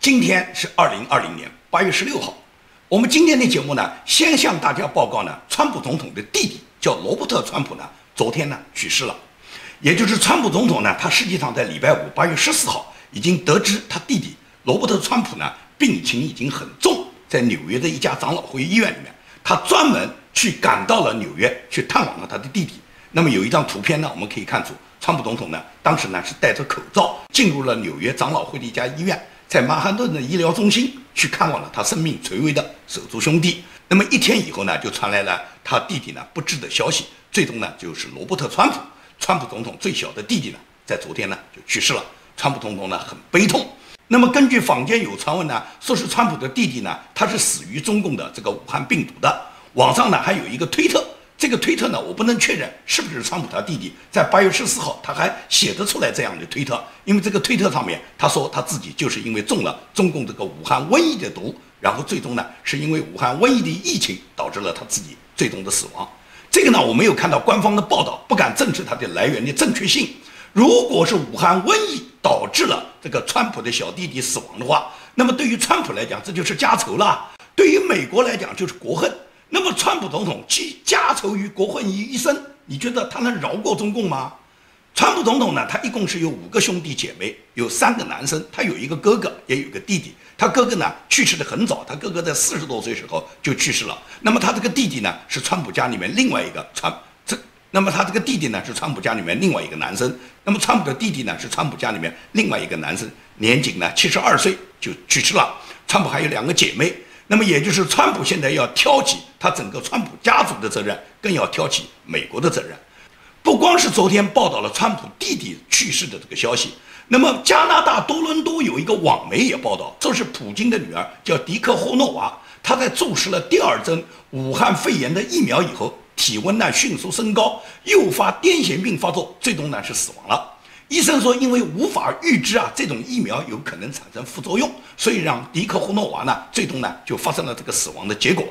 今天是二零二零年八月十六号。我们今天的节目呢，先向大家报告呢，川普总统的弟弟叫罗伯特·川普呢，昨天呢去世了。也就是川普总统呢，他实际上在礼拜五八月十四号已经得知他弟弟罗伯特·川普呢病情已经很重，在纽约的一家长老会医院里面，他专门去赶到了纽约去探望了他的弟弟。那么有一张图片呢，我们可以看出，川普总统呢当时呢是戴着口罩进入了纽约长老会的一家医院，在曼哈顿的医疗中心。去看望了他生命垂危的手足兄弟。那么一天以后呢，就传来了他弟弟呢不治的消息。最终呢，就是罗伯特·川普，川普总统最小的弟弟呢，在昨天呢就去世了。川普总统呢很悲痛。那么根据坊间有传闻呢，说是川普的弟弟呢，他是死于中共的这个武汉病毒的。网上呢还有一个推特。这个推特呢，我不能确认是不是川普他弟弟在八月十四号他还写得出来这样的推特，因为这个推特上面他说他自己就是因为中了中共这个武汉瘟疫的毒，然后最终呢是因为武汉瘟疫的疫情导致了他自己最终的死亡。这个呢我没有看到官方的报道，不敢证实它的来源的正确性。如果是武汉瘟疫导致了这个川普的小弟弟死亡的话，那么对于川普来讲这就是家仇了，对于美国来讲就是国恨。那么，川普总统既家仇于国恨于一身，你觉得他能饶过中共吗？川普总统呢，他一共是有五个兄弟姐妹，有三个男生，他有一个哥哥，也有一个弟弟。他哥哥呢去世的很早，他哥哥在四十多岁时候就去世了。那么他这个弟弟呢，是川普家里面另外一个川这，那么他这个弟弟呢是川普家里面另外一个男生。那么川普的弟弟呢是川普家里面另外一个男生，年仅呢七十二岁就去世了。川普还有两个姐妹。那么也就是，川普现在要挑起他整个川普家族的责任，更要挑起美国的责任。不光是昨天报道了川普弟弟去世的这个消息，那么加拿大多伦多有一个网媒也报道，这是普京的女儿叫迪克霍诺娃，她在注射了第二针武汉肺炎的疫苗以后，体温呢迅速升高，诱发癫痫病发作，最终呢是死亡了。医生说，因为无法预知啊，这种疫苗有可能产生副作用，所以让迪克霍诺娃呢，最终呢就发生了这个死亡的结果。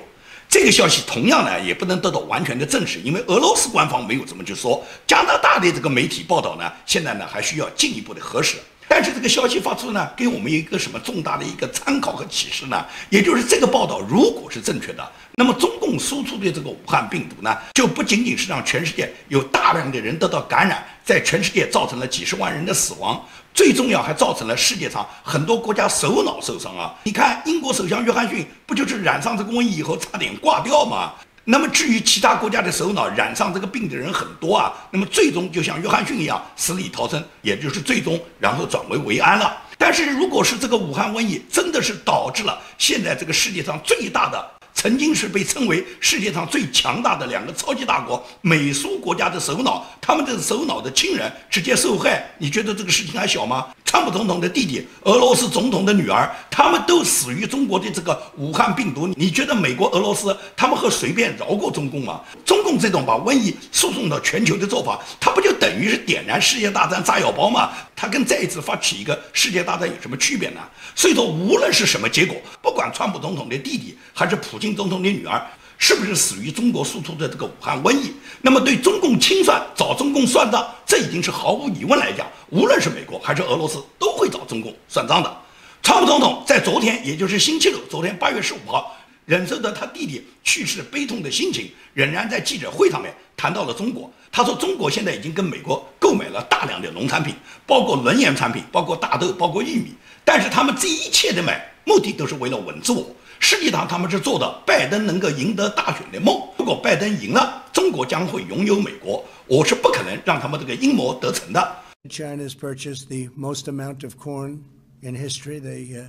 这个消息同样呢也不能得到完全的证实，因为俄罗斯官方没有这么去说。加拿大的这个媒体报道呢，现在呢还需要进一步的核实。但是这个消息发出呢，给我们一个什么重大的一个参考和启示呢？也就是这个报道如果是正确的。那么，中共输出的这个武汉病毒呢，就不仅仅是让全世界有大量的人得到感染，在全世界造成了几十万人的死亡，最重要还造成了世界上很多国家首脑受伤啊！你看，英国首相约翰逊不就是染上这个瘟疫以后差点挂掉吗？那么，至于其他国家的首脑染上这个病的人很多啊，那么最终就像约翰逊一样死里逃生，也就是最终然后转危为安了。但是，如果是这个武汉瘟疫真的是导致了现在这个世界上最大的。曾经是被称为世界上最强大的两个超级大国美苏国家的首脑，他们的首脑的亲人直接受害，你觉得这个事情还小吗？川普总统的弟弟，俄罗斯总统的女儿，他们都死于中国的这个武汉病毒。你觉得美国、俄罗斯他们会随便饶过中共吗？中共这种把瘟疫输送到全球的做法，它不就等于是点燃世界大战炸药包吗？它跟再一次发起一个世界大战有什么区别呢？所以说，无论是什么结果，不管川普总统的弟弟还是普京总统的女儿。是不是死于中国输出的这个武汉瘟疫？那么对中共清算、找中共算账，这已经是毫无疑问来讲，无论是美国还是俄罗斯，都会找中共算账的。川普总统在昨天，也就是星期六，昨天八月十五号，忍受着他弟弟去世悲痛的心情，仍然在记者会上面谈到了中国。他说，中国现在已经跟美国购买了大量的农产品，包括轮研产品，包括大豆，包括玉米。但是他们这一切的买，目的都是为了稳住我。实际上，他们是做的拜登能够赢得大选的梦。如果拜登赢了，中国将会拥有美国。我是不可能让他们这个阴谋得逞的。China's purchase the most amount of corn in history, they uh,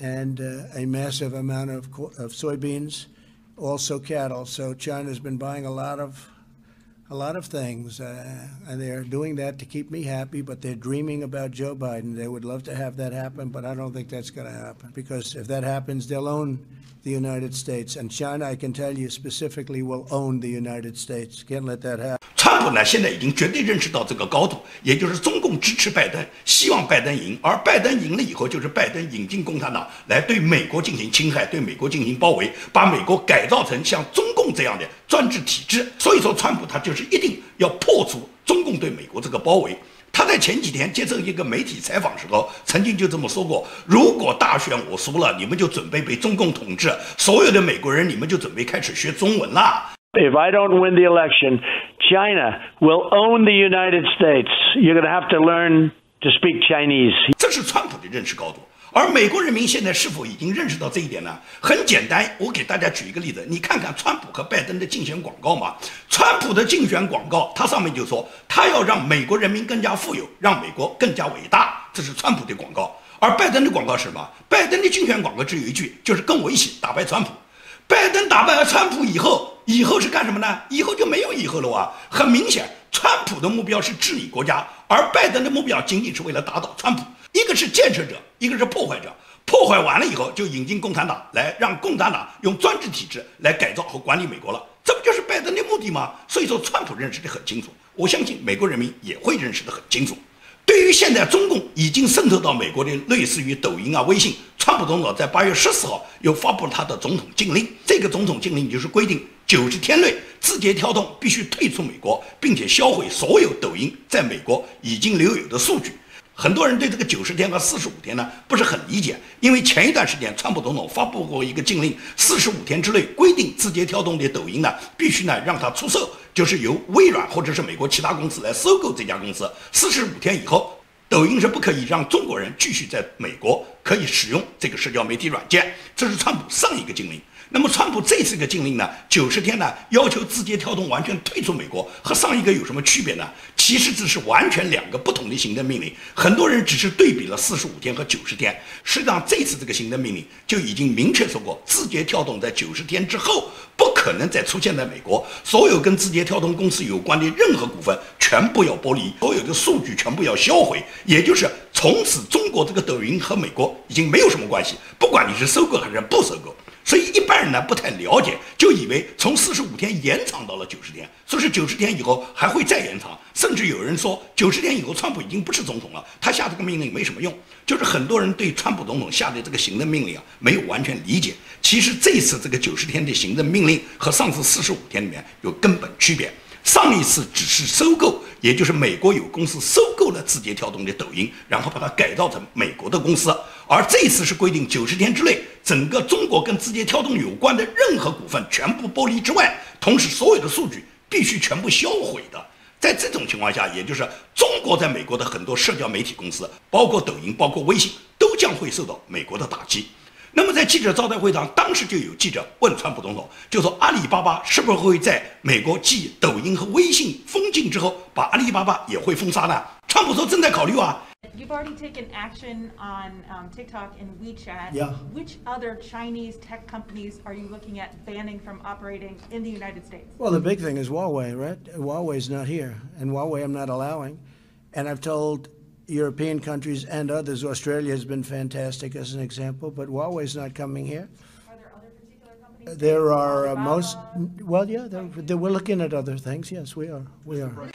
and uh, a massive amount of of soybeans, also cattle. So China's been buying a lot of a lot of things, uh, and they're doing that to keep me happy. But they're dreaming about Joe Biden. They would love to have that happen, but I don't think that's going to happen because if that happens, they'll own the United States, and China, I can tell you specifically, will own the United States. Can't let that happen. 川普呢，现在已经绝对认识到这个高度，也就是中共支持拜登，希望拜登赢，而拜登赢了以后，就是拜登引进共产党来对美国进行侵害，对美国进行包围，把美国改造成像中共这样的专制体制。所以说，川普他就是一定要破除中共对美国这个包围。他在前几天接受一个媒体采访时候，曾经就这么说过：如果大选我输了，你们就准备被中共统治，所有的美国人你们就准备开始学中文了。If I don't win the election, China will own the United States. You're going to have to learn to speak Chinese. 这是川普的认识高度。而美国人民现在是否已经认识到这一点呢？很简单，我给大家举一个例子，你看看川普和拜登的竞选广告嘛。川普的竞选广告，他上面就说他要让美国人民更加富有，让美国更加伟大，这是川普的广告。而拜登的广告是什么？拜登的竞选广告只有一句，就是跟我一起打败川普。拜登打败了川普以后，以后是干什么呢？以后就没有以后了啊！很明显，川普的目标是治理国家，而拜登的目标仅仅是为了打倒川普。一个是建设者，一个是破坏者。破坏完了以后，就引进共产党来，让共产党用专制体制来改造和管理美国了。这不就是拜登的目的吗？所以说，川普认识的很清楚，我相信美国人民也会认识的很清楚。对于现在中共已经渗透到美国的类似于抖音啊、微信，川普总统在八月十四号又发布了他的总统禁令。这个总统禁令就是规定，九十天内字节跳动必须退出美国，并且销毁所有抖音在美国已经留有的数据。很多人对这个九十天和四十五天呢不是很理解，因为前一段时间川普总统发布过一个禁令，四十五天之内规定字节跳动的抖音呢必须呢让它出售，就是由微软或者是美国其他公司来收购这家公司。四十五天以后，抖音是不可以让中国人继续在美国可以使用这个社交媒体软件。这是川普上一个禁令。那么，川普这次个禁令呢？九十天呢，要求字节跳动完全退出美国，和上一个有什么区别呢？其实这是完全两个不同的行政命令。很多人只是对比了四十五天和九十天，实际上这次这个行政命令就已经明确说过，字节跳动在九十天之后不可能再出现在美国，所有跟字节跳动公司有关的任何股份全部要剥离，所有的数据全部要销毁，也就是从此中国这个抖音和美国已经没有什么关系，不管你是收购还是不收购。所以一般人呢不太了解，就以为从四十五天延长到了九十天，说是九十天以后还会再延长，甚至有人说九十天以后川普已经不是总统了，他下这个命令没什么用。就是很多人对川普总统下的这个行政命令啊没有完全理解。其实这次这个九十天的行政命令和上次四十五天里面有根本区别。上一次只是收购，也就是美国有公司收购了字节跳动的抖音，然后把它改造成美国的公司。而这次是规定九十天之内，整个中国跟字节跳动有关的任何股份全部剥离之外，同时所有的数据必须全部销毁的。在这种情况下，也就是中国在美国的很多社交媒体公司，包括抖音、包括微信，都将会受到美国的打击。那么在记者招待会上，当时就有记者问川普总统，就说阿里巴巴是不是会在美国继抖音和微信封禁之后，把阿里巴巴也会封杀呢？川普说正在考虑啊。You've already taken action on um, TikTok and WeChat. Yeah. Which other Chinese tech companies are you looking at banning from operating in the United States? Well, the big thing is Huawei, right? Huawei's not here, and Huawei I'm not allowing. And I've told European countries and others. Australia has been fantastic as an example, but Huawei's not coming here. Are there other particular companies? There are uh, most, well, yeah, they're, they're, we're looking at other things. Yes, we are. We are.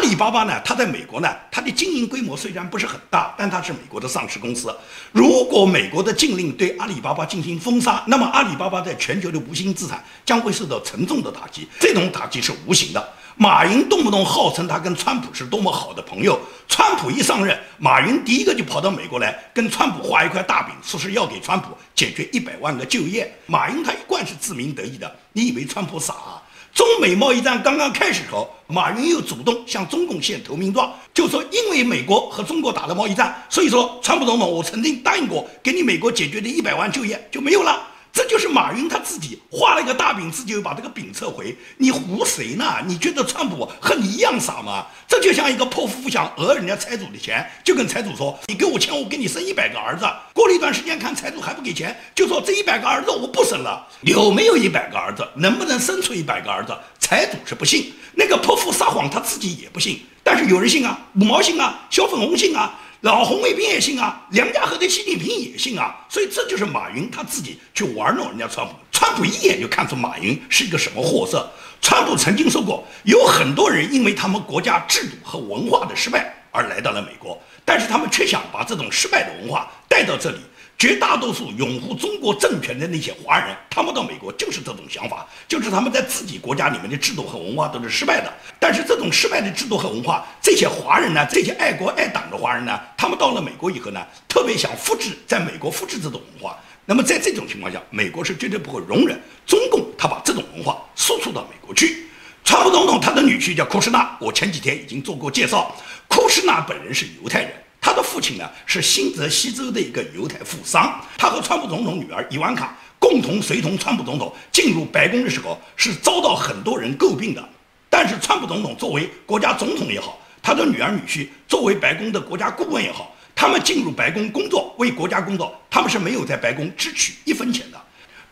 阿里巴巴呢，它在美国呢，它的经营规模虽然不是很大，但它是美国的上市公司。如果美国的禁令对阿里巴巴进行封杀，那么阿里巴巴在全球的无形资产将会受到沉重的打击。这种打击是无形的。马云动不动号称他跟川普是多么好的朋友，川普一上任，马云第一个就跑到美国来跟川普画一块大饼，说是要给川普解决一百万个就业。马云他一贯是自鸣得意的，你以为川普傻？啊？中美贸易战刚刚开始时候，马云又主动向中共献投名状，就说因为美国和中国打了贸易战，所以说川普总统我曾经答应过给你美国解决的一百万就业就没有了。这就是马云他自己画了一个大饼，自己又把这个饼撤回。你唬谁呢？你觉得川普和你一样傻吗？这就像一个破夫妇想讹人家财主的钱，就跟财主说：“你给我钱，我给你生一百个儿子。”过了一段时间，看财主还不给钱，就说：“这一百个儿子我不生了。”有没有一百个儿子？能不能生出一百个儿子？财主是不信，那个泼妇撒谎他自己也不信，但是有人信啊，五毛信啊，小粉红信啊。老红卫兵也信啊，梁家河的习近平也信啊，所以这就是马云他自己去玩弄人家川普。川普一眼就看出马云是一个什么货色。川普曾经说过，有很多人因为他们国家制度和文化的失败而来到了美国，但是他们却想把这种失败的文化带到这里。绝大多数拥护中国政权的那些华人，他们到美国就是这种想法，就是他们在自己国家里面的制度和文化都是失败的。但是这种失败的制度和文化，这些华人呢，这些爱国爱党的华人呢，他们到了美国以后呢，特别想复制在美国复制这种文化。那么在这种情况下，美国是绝对不会容忍中共他把这种文化输出到美国去。川普总统他的女婿叫库什纳，我前几天已经做过介绍，库什纳本人是犹太人。他的父亲呢是新泽西州的一个犹太富商，他和川普总统女儿伊万卡共同随同川普总统进入白宫的时候，是遭到很多人诟病的。但是川普总统作为国家总统也好，他的女儿女婿作为白宫的国家顾问也好，他们进入白宫工作为国家工作，他们是没有在白宫支取一分钱的。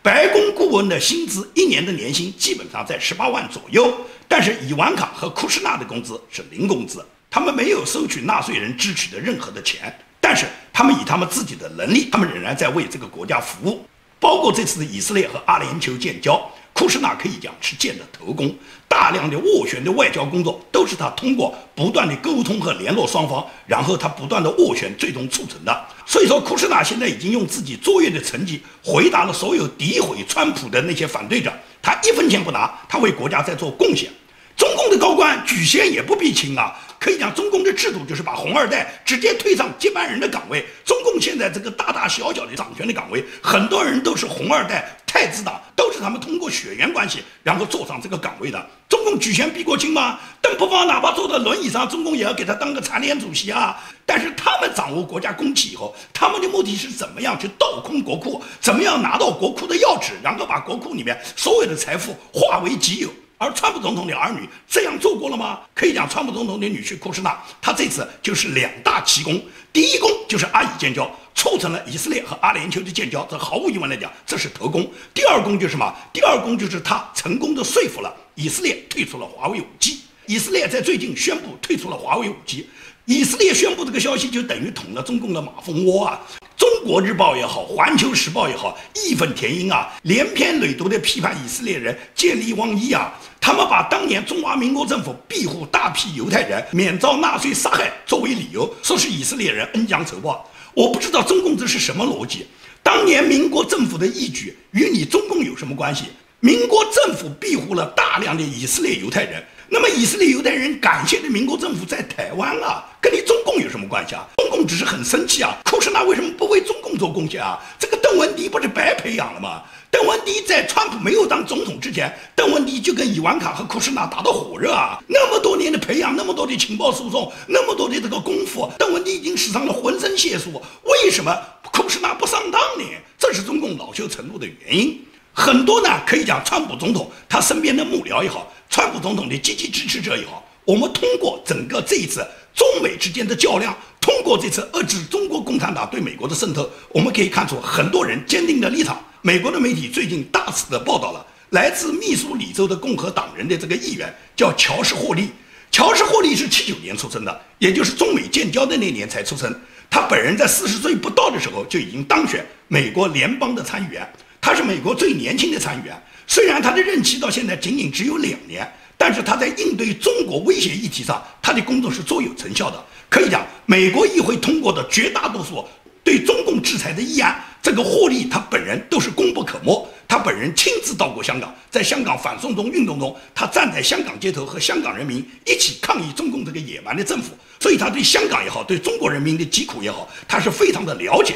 白宫顾问的薪资一年的年薪基本上在十八万左右，但是伊万卡和库什纳的工资是零工资。他们没有收取纳税人支取的任何的钱，但是他们以他们自己的能力，他们仍然在为这个国家服务。包括这次的以色列和阿联酋建交，库什纳可以讲是建的头功，大量的斡旋的外交工作都是他通过不断的沟通和联络双方，然后他不断的斡旋，最终促成的。所以说，库什纳现在已经用自己卓越的成绩回答了所有诋毁川普的那些反对者，他一分钱不拿，他为国家在做贡献。中共的高官举贤也不必亲啊。可以讲，中共的制度就是把红二代直接推上接班人的岗位。中共现在这个大大小小的掌权的岗位，很多人都是红二代、太子党，都是他们通过血缘关系然后坐上这个岗位的。中共举贤必过亲吗？邓伯方哪怕坐在轮椅上，中共也要给他当个残联主席啊。但是他们掌握国家公器以后，他们的目的是怎么样去倒空国库，怎么样拿到国库的钥匙，然后把国库里面所有的财富化为己有。而川普总统的儿女这样做过了吗？可以讲，川普总统的女婿库什纳，他这次就是两大奇功。第一功就是阿以建交，促成了以色列和阿联酋的建交，这毫无疑问来讲，这是头功。第二功就是什么？第二功就是他成功的说服了以色列退出了华为五 G。以色列在最近宣布退出了华为五 G。以色列宣布这个消息，就等于捅了中共的马蜂窝啊！中国日报也好，环球时报也好，义愤填膺啊，连篇累牍的批判以色列人见利忘义啊！他们把当年中华民国政府庇护大批犹太人免遭纳粹杀害作为理由，说是以色列人恩将仇报。我不知道中共这是什么逻辑？当年民国政府的义举与你中共有什么关系？民国政府庇护了大量的以色列犹太人。那么以色列犹太人感谢的民国政府在台湾啊，跟你中共有什么关系啊？中共只是很生气啊，库什纳为什么不为中共做贡献啊？这个邓文迪不是白培养了吗？邓文迪在川普没有当总统之前，邓文迪就跟伊万卡和库什纳打得火热啊，那么多年的培养，那么多的情报输送，那么多的这个功夫，邓文迪已经使上了浑身解数，为什么库什纳不上当呢？这是中共恼羞成怒的原因。很多呢，可以讲川普总统他身边的幕僚也好。川普总统的积极支持者也好，我们通过整个这一次中美之间的较量，通过这次遏制中国共产党对美国的渗透，我们可以看出很多人坚定的立场。美国的媒体最近大肆的报道了，来自密苏里州的共和党人的这个议员叫乔什·霍利。乔什·霍利是七九年出生的，也就是中美建交的那年才出生。他本人在四十岁不到的时候就已经当选美国联邦的参议员，他是美国最年轻的参议员。虽然他的任期到现在仅仅只有两年，但是他在应对中国威胁议题上，他的工作是卓有成效的。可以讲，美国议会通过的绝大多数对中共制裁的议案，这个霍利他本人都是功不可没。他本人亲自到过香港，在香港反送中运动中，他站在香港街头和香港人民一起抗议中共这个野蛮的政府，所以他对香港也好，对中国人民的疾苦也好，他是非常的了解。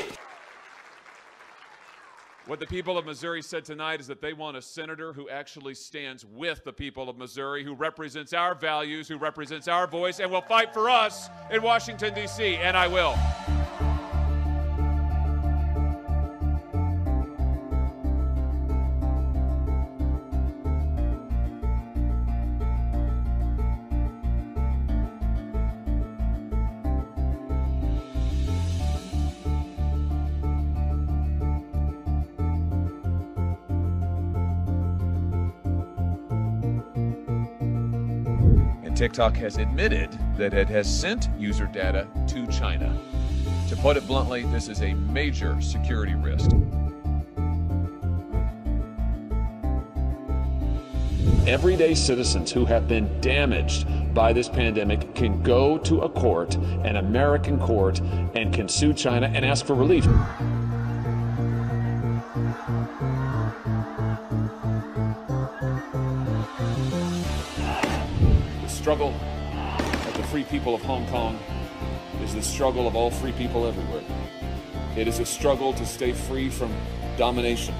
What the people of Missouri said tonight is that they want a senator who actually stands with the people of Missouri, who represents our values, who represents our voice, and will fight for us in Washington, D.C., and I will. TikTok has admitted that it has sent user data to China. To put it bluntly, this is a major security risk. Everyday citizens who have been damaged by this pandemic can go to a court, an American court, and can sue China and ask for relief. Struggle of the free people of Hong Kong is the struggle of all free people everywhere. It is a struggle to stay free from domination.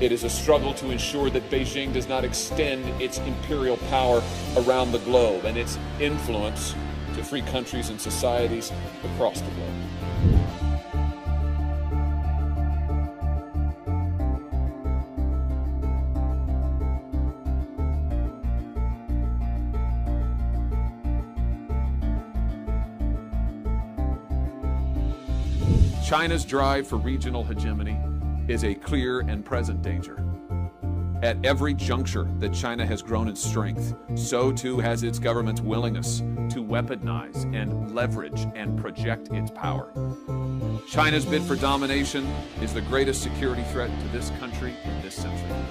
It is a struggle to ensure that Beijing does not extend its imperial power around the globe and its influence to free countries and societies across the globe. 'China's drive for regional hegemony is a clear and present danger. At every juncture that China has grown in strength, so too has its government's willingness to weaponize and leverage and project its power. China's bid for domination is the greatest security threat to this country in this century.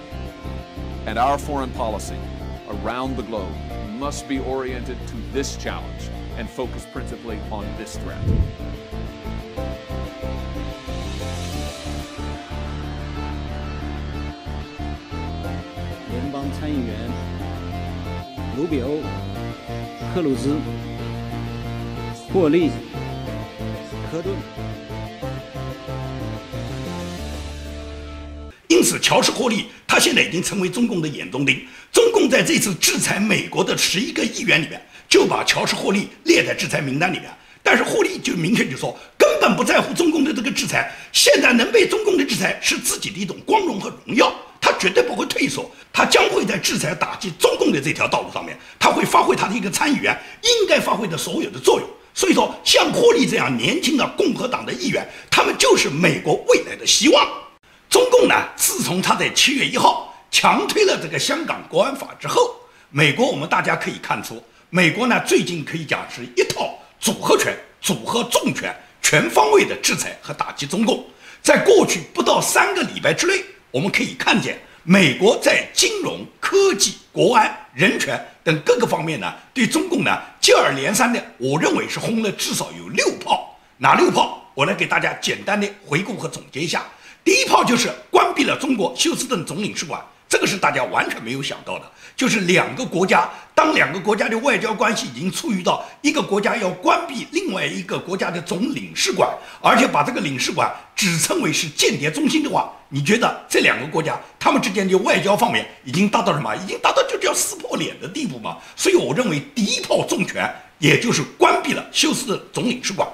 And our foreign policy around the globe must be oriented to this challenge and focus principally on this threat. 参议员卢比欧、克鲁兹、霍利、科顿。因此，乔治·霍利他现在已经成为中共的眼中钉。中共在这次制裁美国的十一个议员里面，就把乔治·霍利列在制裁名单里面。但是霍利就明确就说，根本不在乎中共的这个制裁。现在能被中共的制裁，是自己的一种光荣和荣耀。他绝对不会退缩，他将会在制裁打击中共的这条道路上面，他会发挥他的一个参议员应该发挥的所有的作用。所以说，像霍利这样年轻的共和党的议员，他们就是美国未来的希望。中共呢，自从他在七月一号强推了这个香港国安法之后，美国我们大家可以看出，美国呢最近可以讲是一套组合拳、组合重拳、全方位的制裁和打击中共。在过去不到三个礼拜之内。我们可以看见，美国在金融科技、国安、人权等各个方面呢，对中共呢接二连三的，我认为是轰了至少有六炮。哪六炮？我来给大家简单的回顾和总结一下。第一炮就是关闭了中国休斯顿总领事馆。这个是大家完全没有想到的，就是两个国家，当两个国家的外交关系已经处于到一个国家要关闭另外一个国家的总领事馆，而且把这个领事馆指称为是间谍中心的话，你觉得这两个国家他们之间的外交方面已经达到什么？已经达到就叫撕破脸的地步吗？所以我认为第一炮重拳，也就是关闭了休斯顿总领事馆；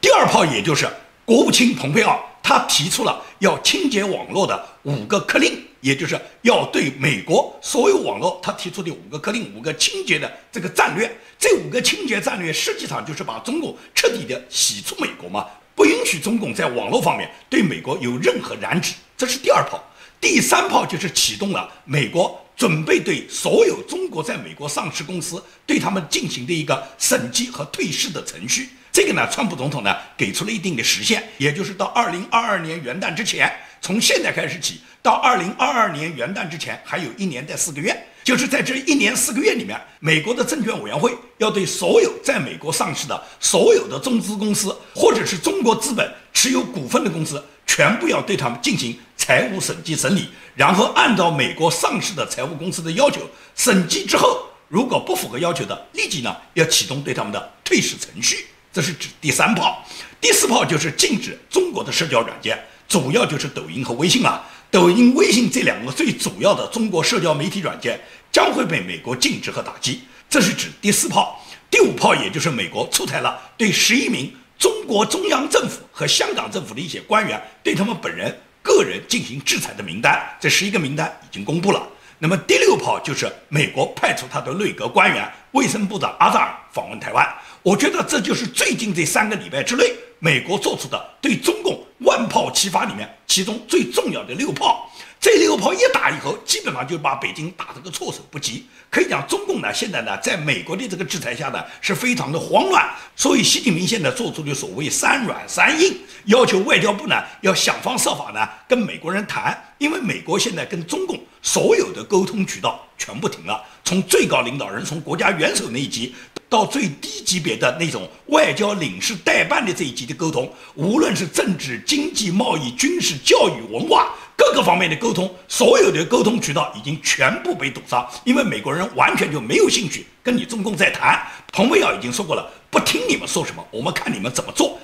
第二炮，也就是国务卿蓬佩奥他提出了要清洁网络的五个克令。也就是要对美国所有网络，他提出的五个克令、五个清洁的这个战略，这五个清洁战略实际上就是把中共彻底的洗出美国嘛，不允许中共在网络方面对美国有任何染指。这是第二炮，第三炮就是启动了美国准备对所有中国在美国上市公司对他们进行的一个审计和退市的程序。这个呢，川普总统呢给出了一定的时限，也就是到二零二二年元旦之前，从现在开始起到二零二二年元旦之前还有一年的四个月，就是在这一年四个月里面，美国的证券委员会要对所有在美国上市的所有的中资公司或者是中国资本持有股份的公司，全部要对他们进行财务审计审理，然后按照美国上市的财务公司的要求审计之后，如果不符合要求的，立即呢要启动对他们的退市程序。这是指第三炮，第四炮就是禁止中国的社交软件，主要就是抖音和微信了。抖音、微信这两个最主要的中国社交媒体软件将会被美国禁止和打击。这是指第四炮。第五炮也就是美国出台了对十一名中国中央政府和香港政府的一些官员对他们本人个人进行制裁的名单。这十一个名单已经公布了。那么第六炮就是美国派出他的内阁官员，卫生部长阿扎尔访问台湾。我觉得这就是最近这三个礼拜之内，美国做出的对中共万炮齐发里面其中最重要的六炮。这六炮一打以后，基本上就把北京打了个措手不及。可以讲，中共呢现在呢，在美国的这个制裁下呢，是非常的慌乱。所以，习近平现在做出的所谓“三软三硬”，要求外交部呢要想方设法呢跟美国人谈，因为美国现在跟中共所有的沟通渠道全部停了，从最高领导人，从国家元首那一级。到最低级别的那种外交领事代办的这一级的沟通，无论是政治、经济、贸易、军事、教育、文化，各个方面的沟通，所有的沟通渠道已经全部被堵上，因为美国人完全就没有兴趣跟你中共在谈。蓬佩奥已经说过了，不听你们说什么，我们看你们怎么做。